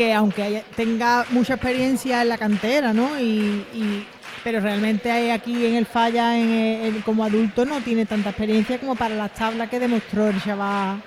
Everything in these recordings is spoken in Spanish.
que aunque tenga mucha experiencia en la cantera, ¿no? Y, pero realmente aquí en el falla en, como adulto no tiene tanta experiencia como para las tablas que demostró el chaval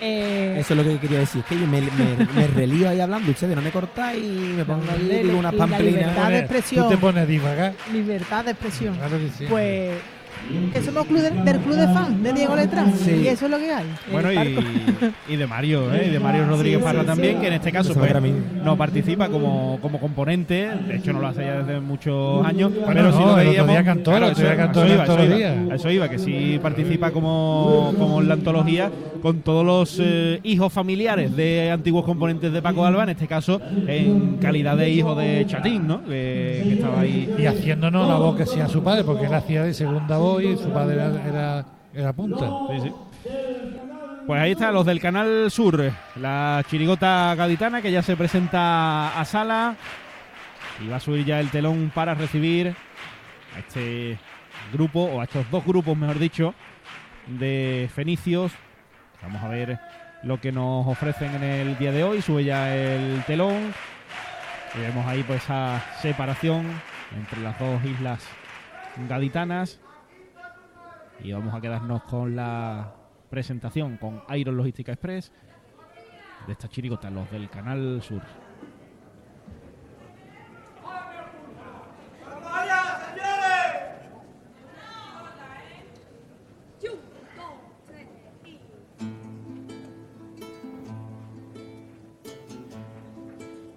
eh, Eso es lo que quería decir, es que yo me, me, relío ahí hablando, ustedes no me cortáis y me pongo ahí digo unas pamplinas. Libertad de expresión. Tú te pones a divagar. Libertad de expresión. Claro que sí. Pues que somos club del club de fan de Diego Letrán y eso es lo que hay. Bueno, y, de Mario, ¿eh? y de Mario Rodríguez Parra también, que en este caso pues, no participa como, como componente, de hecho no lo hace ya desde muchos años, pero si lo veíamos. Cantó, eso, iba, eso, iba, que sí participa como, como en la antología con todos los eh, hijos familiares de antiguos componentes de Paco Alba, en este caso en calidad de hijo de Chatín, ¿no? Que, estaba ahí. Y haciéndonos la voz que hacía su padre, porque él hacía de segunda voz y su padre era, punta. Pues ahí está, los del Canal Sur, la chirigota gaditana que ya se presenta a sala y va a subir ya el telón para recibir a este grupo, o a estos dos grupos, mejor dicho, de fenicios Vamos a ver lo que nos ofrecen en el día de hoy. Sube ya el telón. Y vemos ahí pues esa separación entre las dos islas gaditanas. Y vamos a quedarnos con la presentación con Iron Logística Express de esta chirigota, los del Canal Sur.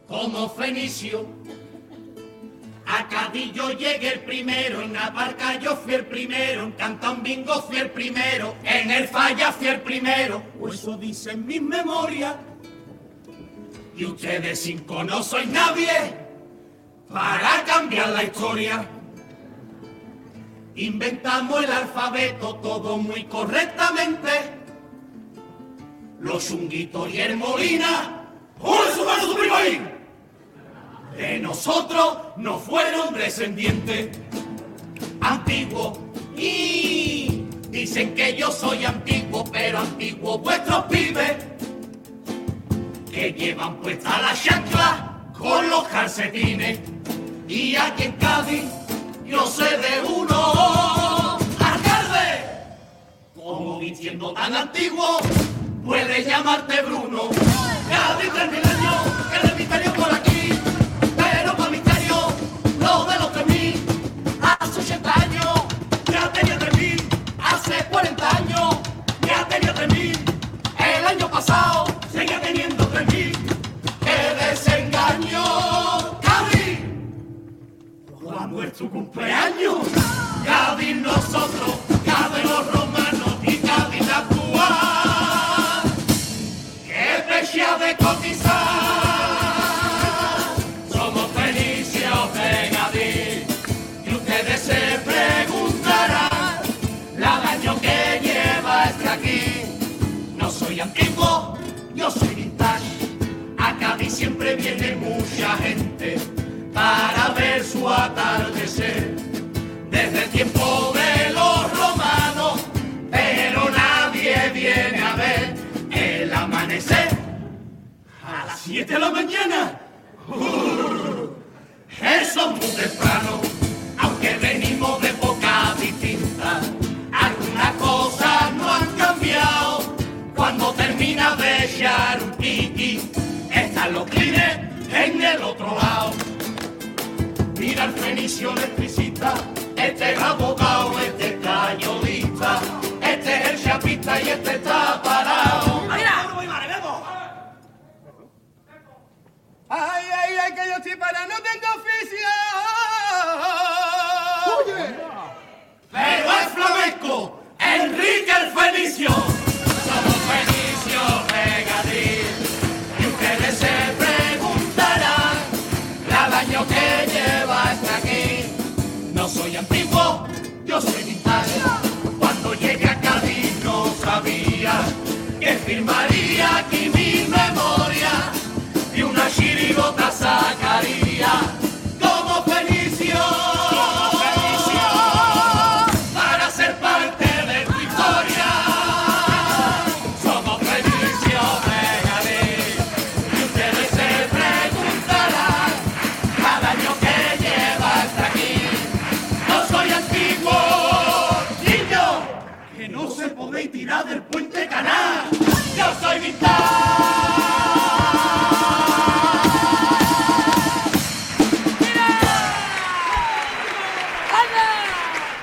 como Fenicio. A Cadillo llegué el primero, en Aparca yo fui el primero, en Cantón Bingo fui el primero, en el Falla fui el primero, o eso dicen mis memorias. Y ustedes cinco no sois nadie para cambiar la historia. Inventamos el alfabeto todo muy correctamente. Los chunguitos y el Molina, ¡Hola, su mano, su primo ahí! De nosotros no fueron descendientes antiguos. Y dicen que yo soy antiguo, pero antiguo vuestros pibes que llevan puesta la chancla con los calcetines. Y aquí en Cádiz yo sé de uno, alcalde, como diciendo tan antiguo, puedes llamarte Bruno. Cádiz pasado seguía teniendo 3.000. ¡Qué desengaño! ¡Cádiz! Cuando es tu cumpleaños, Cádiz nosotros, para ver su atardecer. Desde el tiempo de los romanos, pero nadie viene a ver el amanecer. A las 7 de la mañana, uh, eso es muy temprano, aunque venimos de época distinta. Algunas cosas no han cambiado cuando termina de echar un tiki, están los clines en el otro lado. Mira el fenicio electricista, este es abogado, este es cañolista, este es el chapista y este está parado. ¡Mira! ¡Ay, ay, ay, que yo estoy para, no tengo oficio! ¡Oye! Pero es flamenco, Enrique el. Fenicio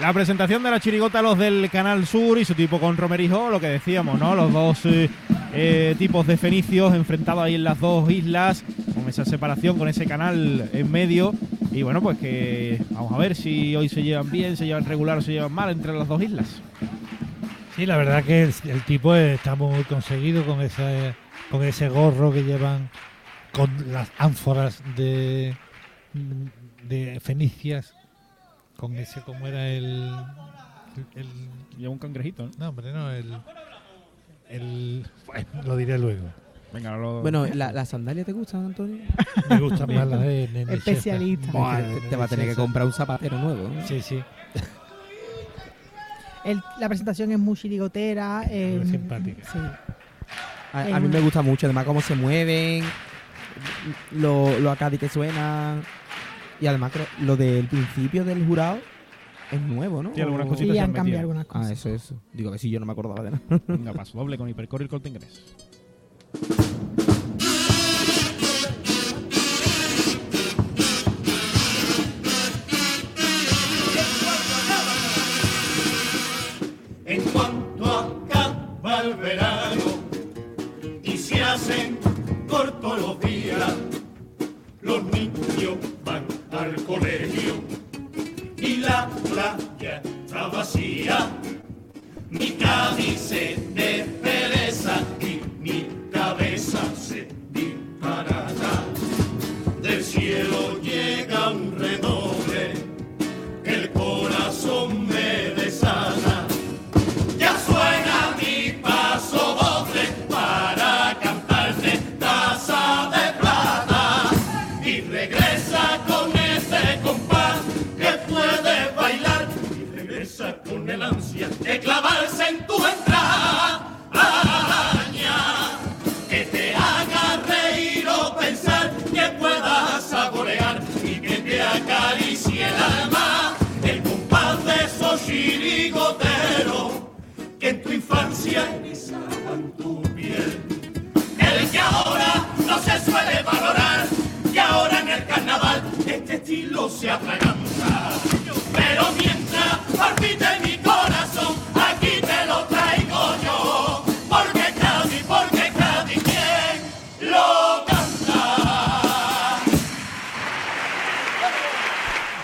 La presentación de la chirigota, los del Canal Sur y su tipo con Romerijo, lo que decíamos, ¿no? Los dos eh, eh, tipos de fenicios enfrentados ahí en las dos islas, con esa separación, con ese canal en medio. Y bueno, pues que vamos a ver si hoy se llevan bien, se llevan regular o se llevan mal entre las dos islas. Sí, la verdad que el, el tipo está muy conseguido con ese, con ese gorro que llevan con las ánforas de, de fenicias, con ese, como era el, el, Lleva un cangrejito, ¿no? no, hombre, no, el, el, bueno, lo diré luego. Venga, lo- Bueno, ¿la- ¿las sandalias te gustan, Antonio? Me gustan más las de Nene Especialista. Te, te va a tener que comprar un zapatero nuevo. ¿no? Sí, sí. El- la presentación es muy chirigotera. eh, Muy simpática. Sí. A, a mí me gusta mucho, además cómo se mueven, lo, lo acadi que suenan. Y además creo- lo del principio del jurado es nuevo, ¿no? Sí, algunas O- cositas Sí, se han han cambiado algunas Ah, cosas. eso, eso. Digo, a ver si yo no me acordaba de nada. Venga, paso doble con Hipercore y el corte inglés. En cuanto acaba el verano y se hacen cortos los días,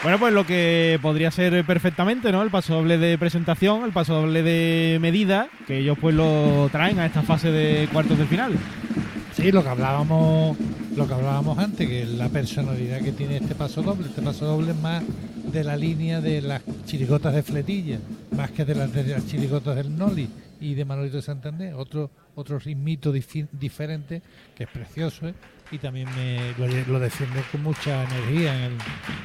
Bueno, pues lo que podría ser perfectamente, ¿no? El paso doble de presentación, el paso doble de medida, que ellos pues lo traen a esta fase de cuartos de final. Sí, lo que hablábamos, lo que hablábamos antes, que la personalidad que tiene este paso doble, este paso doble es más de la línea de las chirigotas de Fletilla, más que de las, de las chirigotas del Noli y de Manolito de Santander, otro otro ritmito diferente que es precioso ¿eh? y también me lo, lo defiende con mucha energía en el,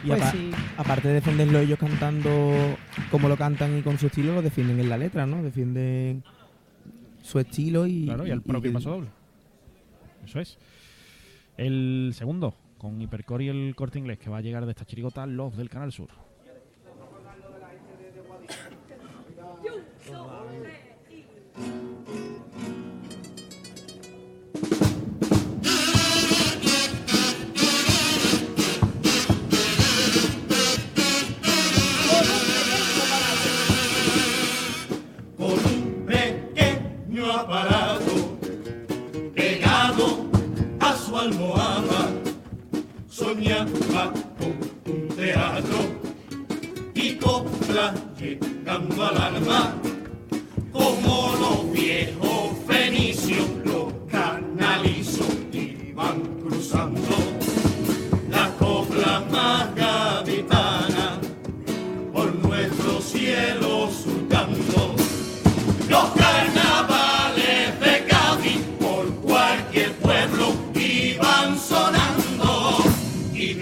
Y Pues apa- sí. aparte de defenderlo ellos cantando como lo cantan y con su estilo, lo defienden en la letra, ¿no? Defienden su estilo y. Claro, y el propio que- paso doble. Eso es. El segundo, con Hipercore y el corte inglés, que va a llegar de esta chirigota, los del Canal Sur.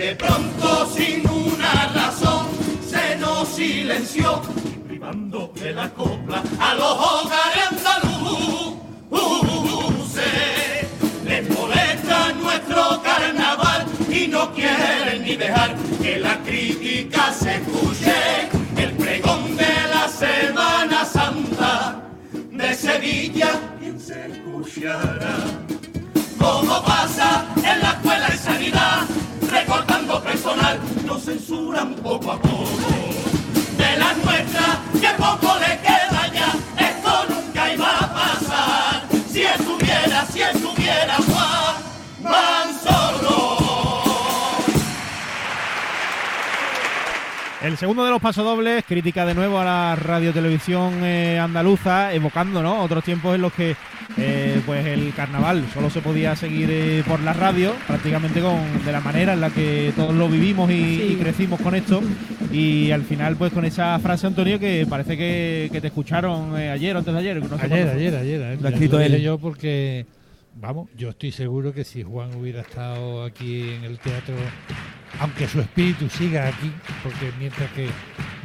De pronto sin una razón se nos silenció privando de la copla a los hogares andaluces. Les molesta nuestro carnaval y no quieren ni dejar que la crítica se escuche. El pregón de la Semana Santa de Sevilla, ¿quién se escuchará? Como pasa en la escuela de personal nos censuran poco a poco. De la nuestra, que poco le queda ya, esto nunca iba a pasar. Si estuviera, si estuviera Juan Manzorro. El segundo de los pasodobles, crítica de nuevo a la radiotelevisión eh, andaluza, evocando ¿no? otros tiempos en los que eh, pues el carnaval solo se podía seguir eh, por la radio, prácticamente con, de la manera en la que todos lo vivimos y, Sí. y crecimos con esto. Y al final, pues con esa frase, Antonio, que parece que, que te escucharon eh, ayer o antes de ayer. no sé Ayer, ayer, ayer. eh. Lo ha escrito él. yo porque, vamos, yo estoy seguro que si Juan hubiera estado aquí en el teatro, aunque su espíritu siga aquí, porque mientras que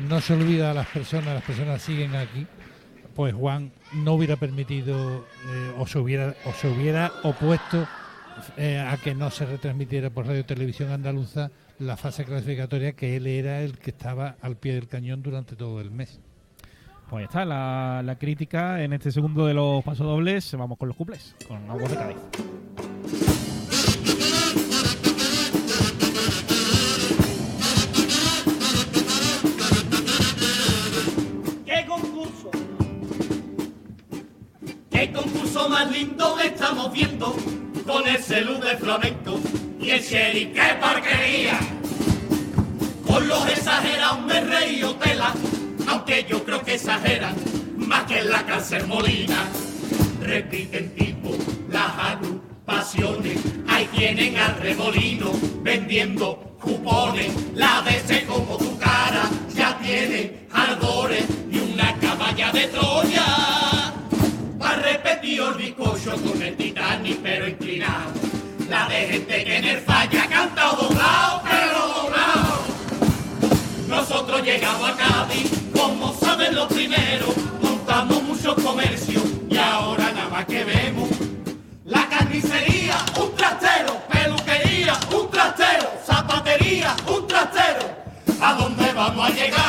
no se olvida a las personas, las personas siguen aquí, pues Juan no hubiera permitido eh, o, se hubiera, o se hubiera opuesto eh, a que no se retransmitiera por Radio Televisión Andaluza la fase clasificatoria que él era el que estaba al pie del cañón durante todo el mes. Pues está la, la crítica en este segundo de los pasodobles. Vamos con los cuples, con Aguas de Cádiz. ¡Qué concurso más lindo estamos viendo! Con ese luz de flamenco y el sheriff, ¡qué porquería! Con los exagerados me reí o tela, aunque yo creo que exageran más que la cárcel molina. Repiten tipo las agrupaciones, ahí tienen al remolino vendiendo cupones. La DC como tu cara ya tiene ardores y una caballa de Troya. Bizcocho con el Titanic pero inclinado. La de gente que en el falla ha cantado doblado, pero doblado. Nosotros llegamos a Cádiz, como saben los primeros, montamos mucho comercio y ahora nada más que vemos. La carnicería, un trastero, peluquería, un trastero, zapatería, un trastero. ¿A dónde vamos a llegar,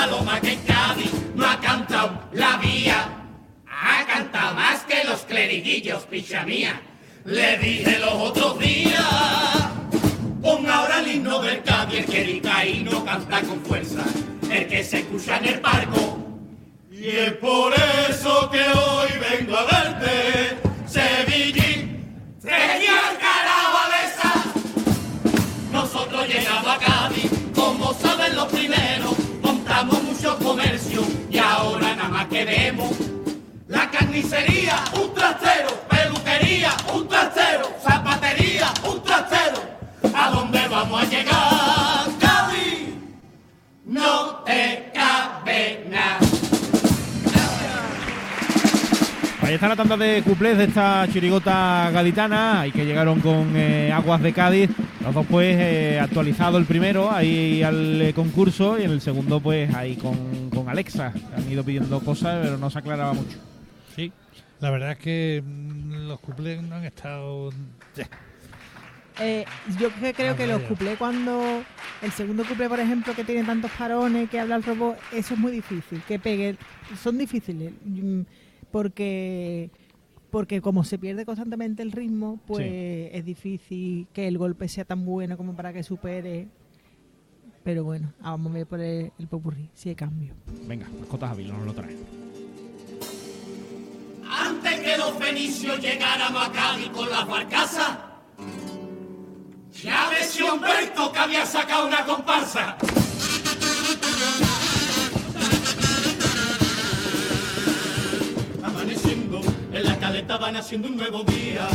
paloma que en Cádiz no ha cantado la vía. Ha cantado más que los cleriguillos, picha mía. Le dije los otros días. Ponga ahora el himno del Cádiz, el que no canta con fuerza. El que se escucha en el barco. Y es por eso que hoy vengo a verte, Sevillín. ¡Señor carajo, Alesa! Nosotros llegamos a Cádiz, como saben los primeros, comercio y ahora nada más que vemos la carnicería, un trastero, peluquería, un trastero, zapatería, un trastero. ¿A dónde vamos a llegar, Cádiz? No te Ahí está la tanda de cuplés de esta chirigota gaditana, y que llegaron con eh, Aguas de Cádiz. Los dos, pues, eh, actualizado el primero ahí al eh, concurso, y en el segundo, pues, ahí con, con Alexa. Han ido pidiendo cosas, pero no se aclaraba mucho. Sí, la verdad es que mm, los cuplés no han estado. Eh, yo que creo Ah, que los cuplés cuando el segundo cuplé, por ejemplo, que tiene tantos parones, que habla el robot, eso es muy difícil, que pegue, son difíciles, mm, porque porque como se pierde constantemente el ritmo, pues es difícil que el golpe sea tan bueno como para que supere. Pero bueno, vamos a ver por el, el popurrí, si hay cambio. Venga, mascotas Ávila nos lo trae. Antes que los fenicios llegáramos a Cádiz con las barcazas, ya ves si Humberto que había sacado una comparsa. En la caleta van haciendo un nuevo día.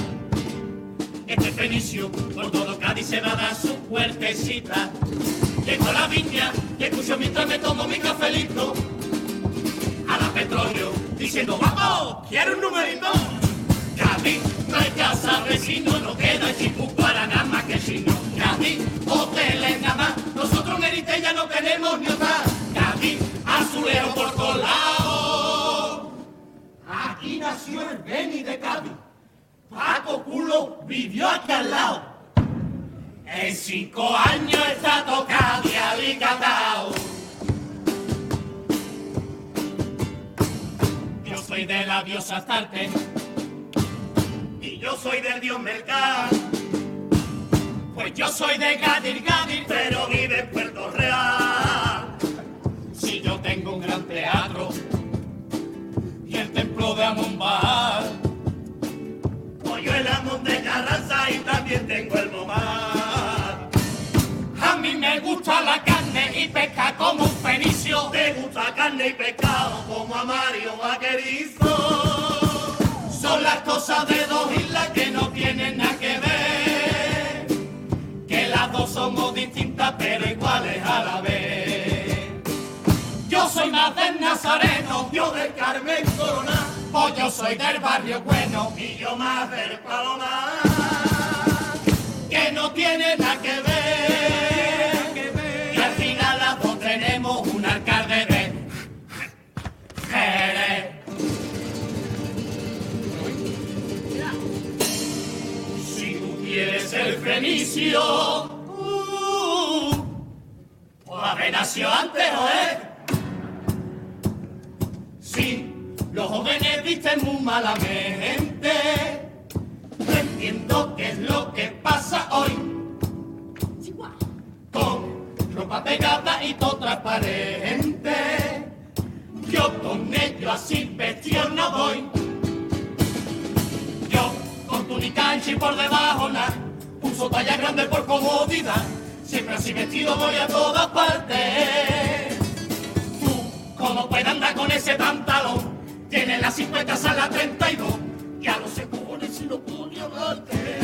Este fenicio por todo Cádiz se va a dar su puertecita. Llegó la viña y escucho mientras me tomo mi cafelito. A las petróleo, diciendo, vamos, quiero un numerito. Cádiz, no hay casa vecino, no queda chipú para nada más que chino. Cádiz, hoteles nada más, nosotros en Erite ya no tenemos ni otra. Cádiz, azuleo por. Aquí nació el Beni de Cádiz. Paco Culo vivió aquí al lado. En cinco años está tocado y alicatao. Yo soy de la diosa Astarte y yo soy del dios Melcar. Pues yo soy de Gadir Gadir, pero vive en Puerto Real. Si yo tengo un gran teatro y el templo de Amon-Bar, pues yo el Amon de Carranza y también tengo el Momar. A mí me gusta la carne y pesca como un fenicio. Te gusta carne y pescado como a Mario Vaquerizo. Son las cosas de dos islas que no tienen nada que ver. Que las dos somos distintas pero iguales a la vez. Yo soy más del Nazareno, yo del Carmen Corona. O yo soy del barrio bueno y yo más del Palomar. Que no tiene nada que ver. Y al final las dos tenemos un alcalde de Jerez. Si tú quieres el fenicio, uh, pues nacido antes, joder. Sí, los jóvenes visten muy malamente. No entiendo qué es lo que pasa hoy. Con ropa pegada y todo transparente. Yo con ello así vestido no voy. Yo con ancha y por debajo nada. Uso talla grande por comodidad. Siempre así vestido voy a todas partes. Tú, ¿cómo puedes andar con ese pantalón? Tiene las 50 a la 32. Ya no se pone si lo pone a darte.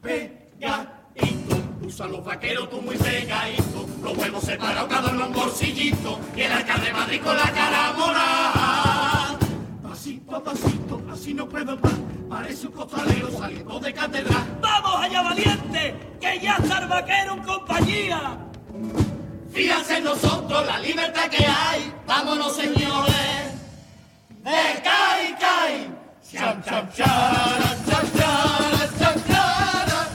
Pegadito, usan los vaqueros tú muy pegadito. Los huevos separados cada uno en un bolsillito. Y el alcalde de Madrid con la cara morada. Pasito a pasito, así no puedo más. Parece un costalero saliendo de catedral. ¡Vamos allá, valiente! ¡Que ya está el vaquero en compañía! Fíjense en nosotros la libertad que hay. Vámonos, señores. De Cai Cai. Cham, cham, chara, cham, chara, cham, chara.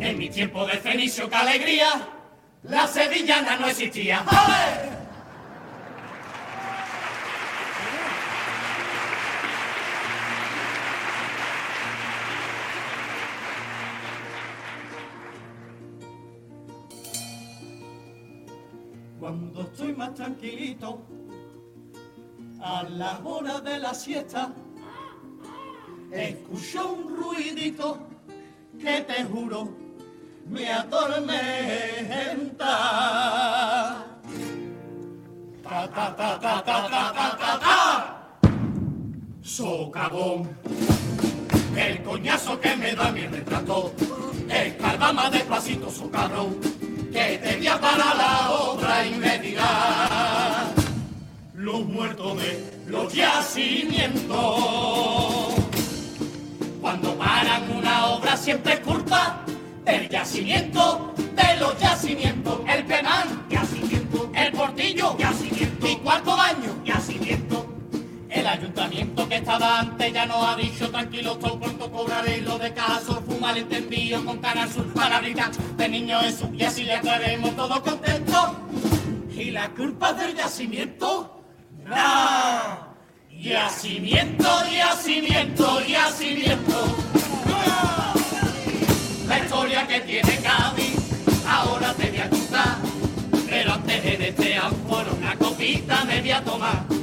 En mi tiempo de fenicio, qué alegría, la sevillana no existía. Cuando estoy más tranquilito, a la hora de la siesta, escucho un ruidito que te juro me atormenta. Ta ta ta ta ta ta ta ta ta. Socavón. El coñazo que me da mi retrato, escarba más despacito, socarrón, que te voy a parar la me dirá los muertos de los yacimientos. Cuando paran una obra siempre es culpa del yacimiento, de los yacimientos. El penal, yacimiento. El portillo, yacimiento. Y cuarto baño, yacimiento. El ayuntamiento que estaba antes ya nos ha dicho tranquilo, todo pronto cobraré lo de caso, fumar entendido con cara sus palabritas de niño eso y así le estaremos todos contentos. ¿Y la culpa del yacimiento? ¡No! Yacimiento, yacimiento, yacimiento. La historia que tiene Cádiz, ahora te voy a contar. Pero antes de este por una copita me voy a tomar.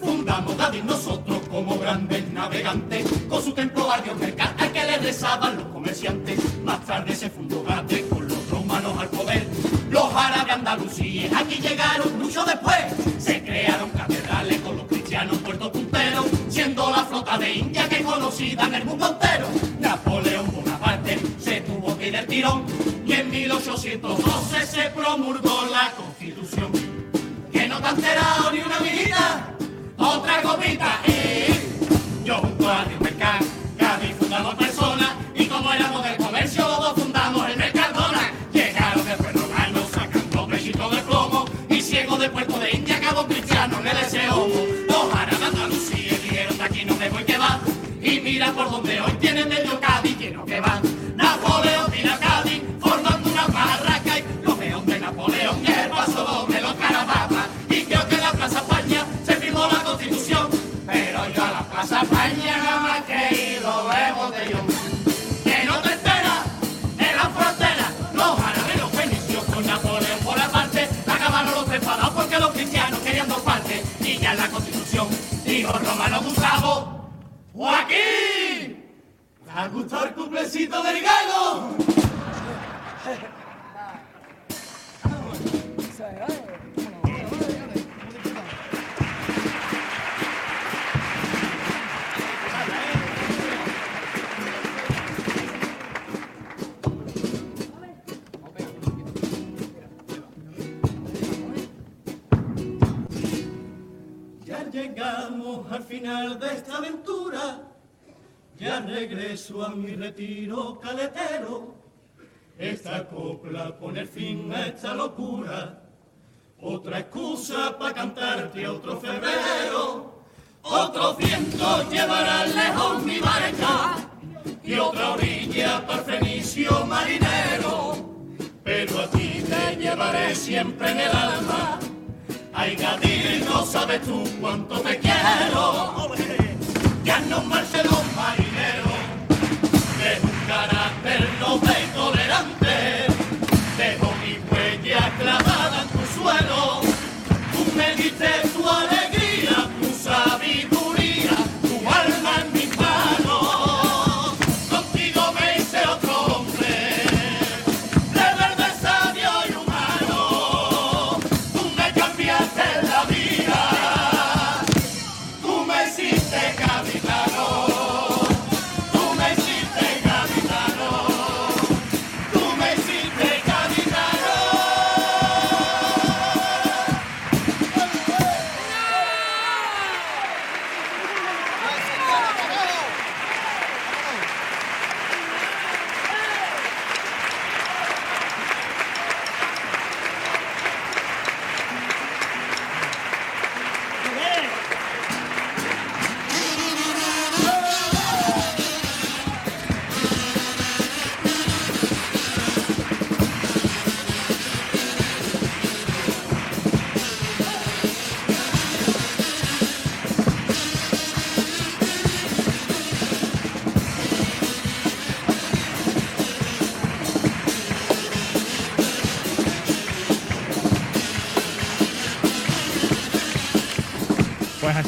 Fundamos Cádiz nosotros como grandes navegantes, con su templo barrio mercado que le rezaban los comerciantes. Más tarde se fundó Cádiz con los romanos al poder. Los árabes andalusíes aquí llegaron mucho después. Se crearon catedrales con los cristianos puertos punteros, siendo la flota de India que conocida en el mundo entero. Napoleón Bonaparte se tuvo que ir del tirón y en 1812 se promulgó la Constitución. No te ha enterado ni una mirita, otra copita y yo junto a Dios Mercado, Cádiz fundamos personas y como éramos del comercio fundamos el Mercadona. Llegaron después romanos sacando pechitos de plomo y ciegos de Puerto de India cabo cristiano le deseo. Los árabes Andalucía dijeron de aquí no me voy que va y mira por donde hoy Joaquín ¿te ha gustado el cumplecito del gallo? Ya llegamos al final de esta aventura, ya regreso a mi retiro caletero. Esta copla pone fin a esta locura, otra excusa para cantarte otro febrero. Otro viento llevará lejos mi barca y otra orilla para fenicio marinero. Pero a ti te llevaré siempre en el alma. Ay, Gadir, no sabes tú cuánto te quiero. Ya no marchen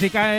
Pues así cae